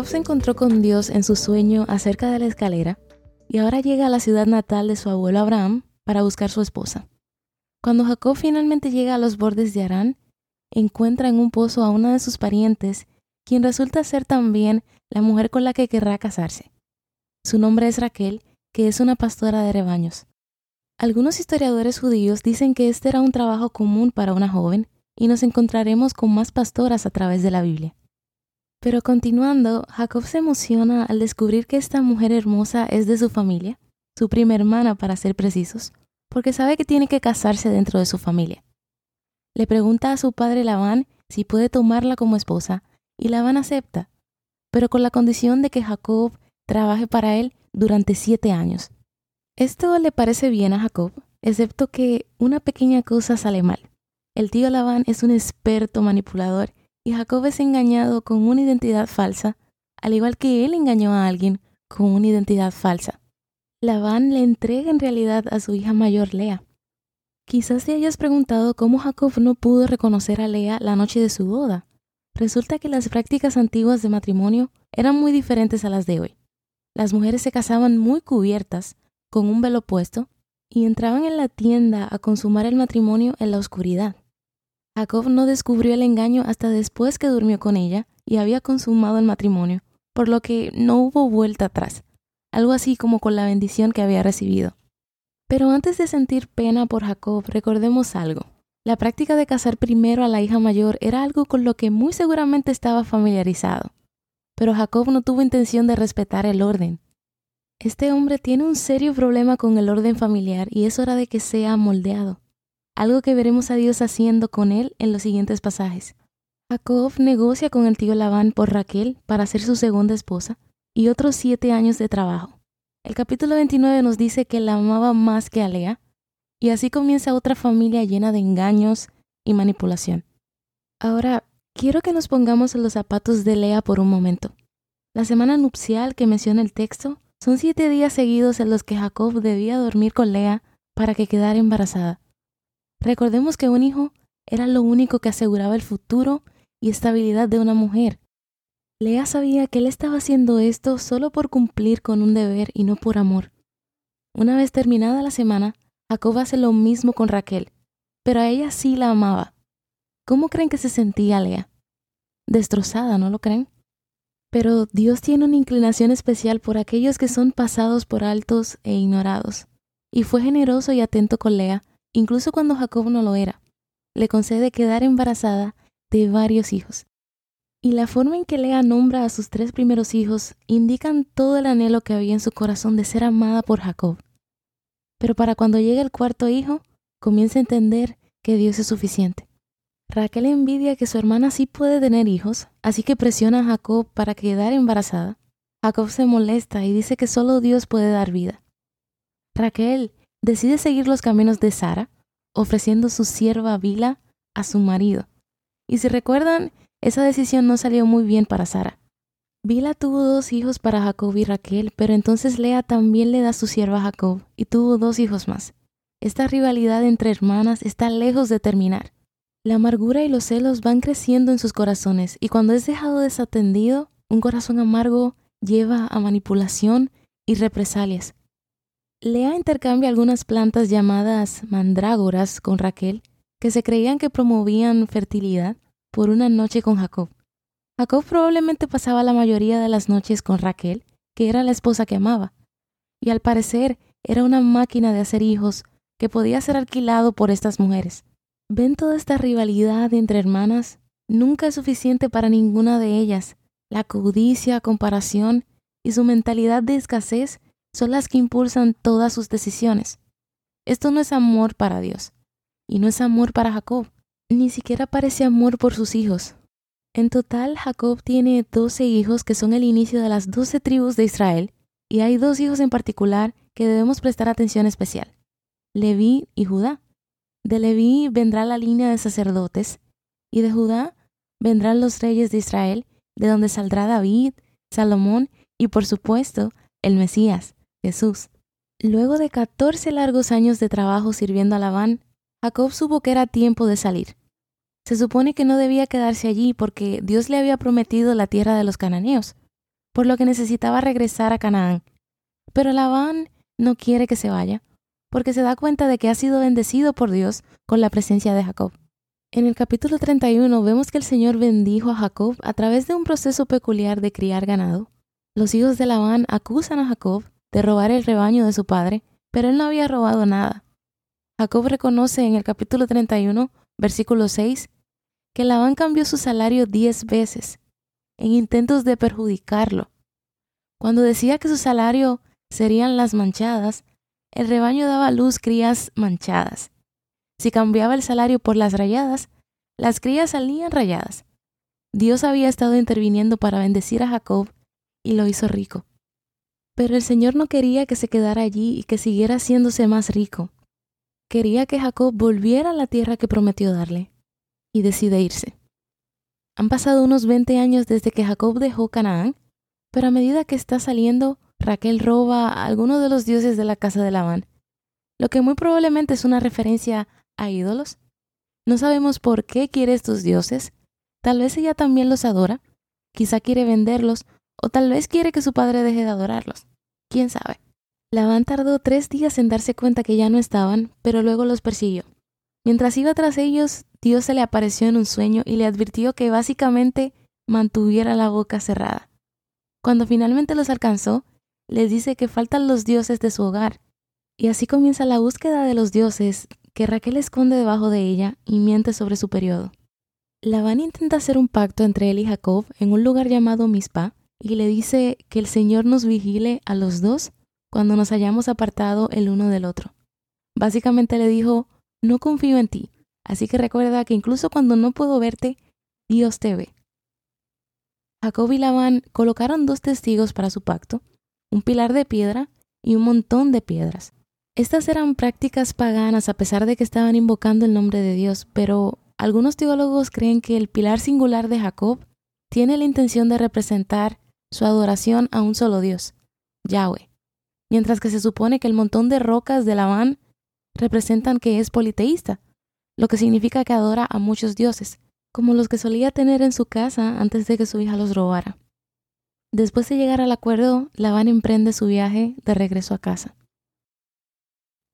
Jacob se encontró con Dios en su sueño acerca de la escalera y ahora llega a la ciudad natal de su abuelo Abraham para buscar su esposa. Cuando Jacob finalmente llega a los bordes de Arán, encuentra en un pozo a una de sus parientes, quien resulta ser también la mujer con la que querrá casarse. Su nombre es Raquel, que es una pastora de rebaños. Algunos historiadores judíos dicen que este era un trabajo común para una joven, y nos encontraremos con más pastoras a través de la Biblia. Pero continuando, Jacob se emociona al descubrir que esta mujer hermosa es de su familia, su prima hermana para ser precisos, porque sabe que tiene que casarse dentro de su familia. Le pregunta a su padre Labán si puede tomarla como esposa, y Labán acepta, pero con la condición de que Jacob trabaje para él durante siete años. Esto le parece bien a Jacob, excepto que una pequeña cosa sale mal. El tío Labán es un experto manipulador y Jacob es engañado con una identidad falsa, al igual que él engañó a alguien con una identidad falsa. Labán le entrega en realidad a su hija mayor Lea. Quizás te hayas preguntado cómo Jacob no pudo reconocer a Lea la noche de su boda. Resulta que las prácticas antiguas de matrimonio eran muy diferentes a las de hoy. Las mujeres se casaban muy cubiertas, con un velo puesto, y entraban en la tienda a consumar el matrimonio en la oscuridad. Jacob no descubrió el engaño hasta después que durmió con ella y había consumado el matrimonio, por lo que no hubo vuelta atrás, algo así como con la bendición que había recibido. Pero antes de sentir pena por Jacob, recordemos algo. La práctica de casar primero a la hija mayor era algo con lo que muy seguramente estaba familiarizado. Pero Jacob no tuvo intención de respetar el orden. Este hombre tiene un serio problema con el orden familiar y es hora de que sea moldeado algo que veremos a Dios haciendo con él en los siguientes pasajes. Jacob negocia con el tío Labán por Raquel para ser su segunda esposa y otros siete años de trabajo. El capítulo 29 nos dice que la amaba más que a Lea, y así comienza otra familia llena de engaños y manipulación. Ahora, quiero que nos pongamos en los zapatos de Lea por un momento. La semana nupcial que menciona el texto son siete días seguidos en los que Jacob debía dormir con Lea para que quedara embarazada. Recordemos que un hijo era lo único que aseguraba el futuro y estabilidad de una mujer. Lea sabía que él estaba haciendo esto solo por cumplir con un deber y no por amor. Una vez terminada la semana, Jacob hace lo mismo con Raquel, pero a ella sí la amaba. ¿Cómo creen que se sentía Lea? Destrozada, ¿no lo creen? Pero Dios tiene una inclinación especial por aquellos que son pasados por altos e ignorados, y fue generoso y atento con Lea incluso cuando Jacob no lo era. Le concede quedar embarazada de varios hijos. Y la forma en que Lea nombra a sus tres primeros hijos indican todo el anhelo que había en su corazón de ser amada por Jacob. Pero para cuando llega el cuarto hijo, comienza a entender que Dios es suficiente. Raquel envidia que su hermana sí puede tener hijos, así que presiona a Jacob para quedar embarazada. Jacob se molesta y dice que solo Dios puede dar vida. Raquel, decide seguir los caminos de Sara, ofreciendo su sierva Bila a su marido. Y si recuerdan, esa decisión no salió muy bien para Sara. Bila tuvo dos hijos para Jacob y Raquel, pero entonces Lea también le da su sierva a Jacob y tuvo dos hijos más. Esta rivalidad entre hermanas está lejos de terminar. La amargura y los celos van creciendo en sus corazones y cuando es dejado desatendido, un corazón amargo lleva a manipulación y represalias. Lea intercambia algunas plantas llamadas mandrágoras con Raquel, que se creían que promovían fertilidad, por una noche con Jacob. Jacob probablemente pasaba la mayoría de las noches con Raquel, que era la esposa que amaba, y al parecer era una máquina de hacer hijos que podía ser alquilado por estas mujeres. ¿Ven toda esta rivalidad entre hermanas? Nunca es suficiente para ninguna de ellas. La codicia, comparación y su mentalidad de escasez son las que impulsan todas sus decisiones. Esto no es amor para Dios, y no es amor para Jacob, ni siquiera parece amor por sus hijos. En total, Jacob tiene 12 hijos que son el inicio de las 12 tribus de Israel, y hay dos hijos en particular que debemos prestar atención especial, Leví y Judá. De Leví vendrá la línea de sacerdotes, y de Judá vendrán los reyes de Israel, de donde saldrá David, Salomón y por supuesto el Mesías, Jesús. Luego de 14 largos años de trabajo sirviendo a Labán, Jacob supo que era tiempo de salir. Se supone que no debía quedarse allí porque Dios le había prometido la tierra de los cananeos, por lo que necesitaba regresar a Canaán. Pero Labán no quiere que se vaya, porque se da cuenta de que ha sido bendecido por Dios con la presencia de Jacob. En el capítulo 31 vemos que el Señor bendijo a Jacob a través de un proceso peculiar de criar ganado. Los hijos de Labán acusan a Jacob de robar el rebaño de su padre, pero él no había robado nada. Jacob reconoce en el capítulo 31, versículo 6, que Labán cambió su salario diez veces en intentos de perjudicarlo. Cuando decía que su salario serían las manchadas, el rebaño daba luz crías manchadas. Si cambiaba el salario por las rayadas, las crías salían rayadas. Dios había estado interviniendo para bendecir a Jacob y lo hizo rico. Pero el Señor no quería que se quedara allí y que siguiera haciéndose más rico. Quería que Jacob volviera a la tierra que prometió darle, y decide irse. Han pasado unos 20 años desde que Jacob dejó Canaán, pero a medida que está saliendo, Raquel roba a alguno de los dioses de la casa de Labán, lo que muy probablemente es una referencia a ídolos. No sabemos por qué quiere estos dioses. Tal vez ella también los adora, quizá quiere venderlos, o tal vez quiere que su padre deje de adorarlos. ¿Quién sabe? Labán tardó tres días en darse cuenta que ya no estaban, pero luego los persiguió. Mientras iba tras ellos, Dios se le apareció en un sueño y le advirtió que básicamente mantuviera la boca cerrada. Cuando finalmente los alcanzó, les dice que faltan los dioses de su hogar, y así comienza la búsqueda de los dioses que Raquel esconde debajo de ella y miente sobre su periodo. Labán intenta hacer un pacto entre él y Jacob en un lugar llamado Mispa, y le dice que el Señor nos vigile a los dos cuando nos hayamos apartado el uno del otro. Básicamente le dijo, no confío en ti, así que recuerda que incluso cuando no puedo verte, Dios te ve. Jacob y Labán colocaron dos testigos para su pacto, un pilar de piedra y un montón de piedras. Estas eran prácticas paganas a pesar de que estaban invocando el nombre de Dios, pero algunos teólogos creen que el pilar singular de Jacob tiene la intención de representar su adoración a un solo Dios, Yahweh, mientras que se supone que el montón de rocas de Labán representan que es politeísta, lo que significa que adora a muchos dioses, como los que solía tener en su casa antes de que su hija los robara. Después de llegar al acuerdo, Labán emprende su viaje de regreso a casa.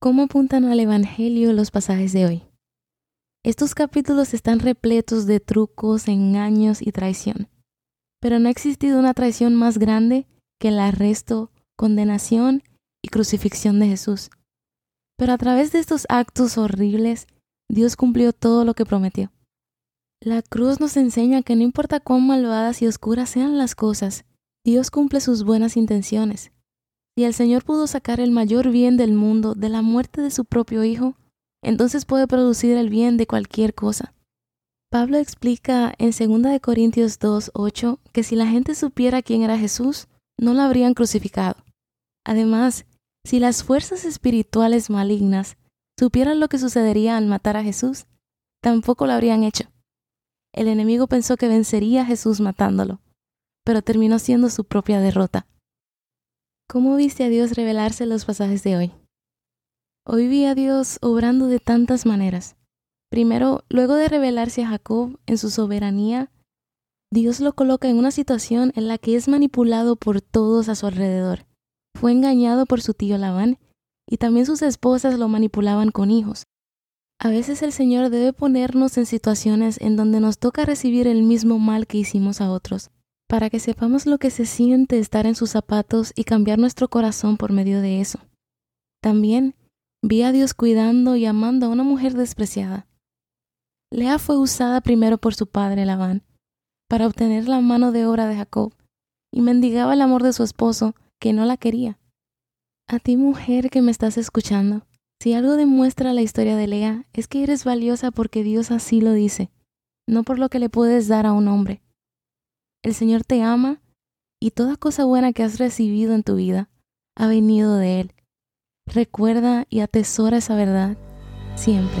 ¿Cómo apuntan al Evangelio los pasajes de hoy? Estos capítulos están repletos de trucos, engaños y traición pero no ha existido una traición más grande que el arresto, condenación y crucifixión de Jesús. Pero a través de estos actos horribles, Dios cumplió todo lo que prometió. La cruz nos enseña que no importa cuán malvadas y oscuras sean las cosas, Dios cumple sus buenas intenciones. Si el Señor pudo sacar el mayor bien del mundo de la muerte de su propio Hijo, entonces puede producir el bien de cualquier cosa. Pablo explica en 2 Corintios 2, 8 que si la gente supiera quién era Jesús, no lo habrían crucificado. Además, si las fuerzas espirituales malignas supieran lo que sucedería al matar a Jesús, tampoco lo habrían hecho. El enemigo pensó que vencería a Jesús matándolo, pero terminó siendo su propia derrota. ¿Cómo viste a Dios revelarse en los pasajes de hoy? Hoy vi a Dios obrando de tantas maneras. Primero, luego de revelarse a Jacob en su soberanía, Dios lo coloca en una situación en la que es manipulado por todos a su alrededor. Fue engañado por su tío Labán y también sus esposas lo manipulaban con hijos. A veces el Señor debe ponernos en situaciones en donde nos toca recibir el mismo mal que hicimos a otros, para que sepamos lo que se siente estar en sus zapatos y cambiar nuestro corazón por medio de eso. También vi a Dios cuidando y amando a una mujer despreciada. Lea fue usada primero por su padre Labán para obtener la mano de obra de Jacob y mendigaba el amor de su esposo que no la quería. A ti mujer que me estás escuchando, si algo demuestra la historia de Lea es que eres valiosa porque Dios así lo dice. no por lo que le puedes dar a un hombre. El Señor te ama y toda cosa buena que has recibido en tu vida ha venido de Él. Recuerda y atesora esa verdad siempre.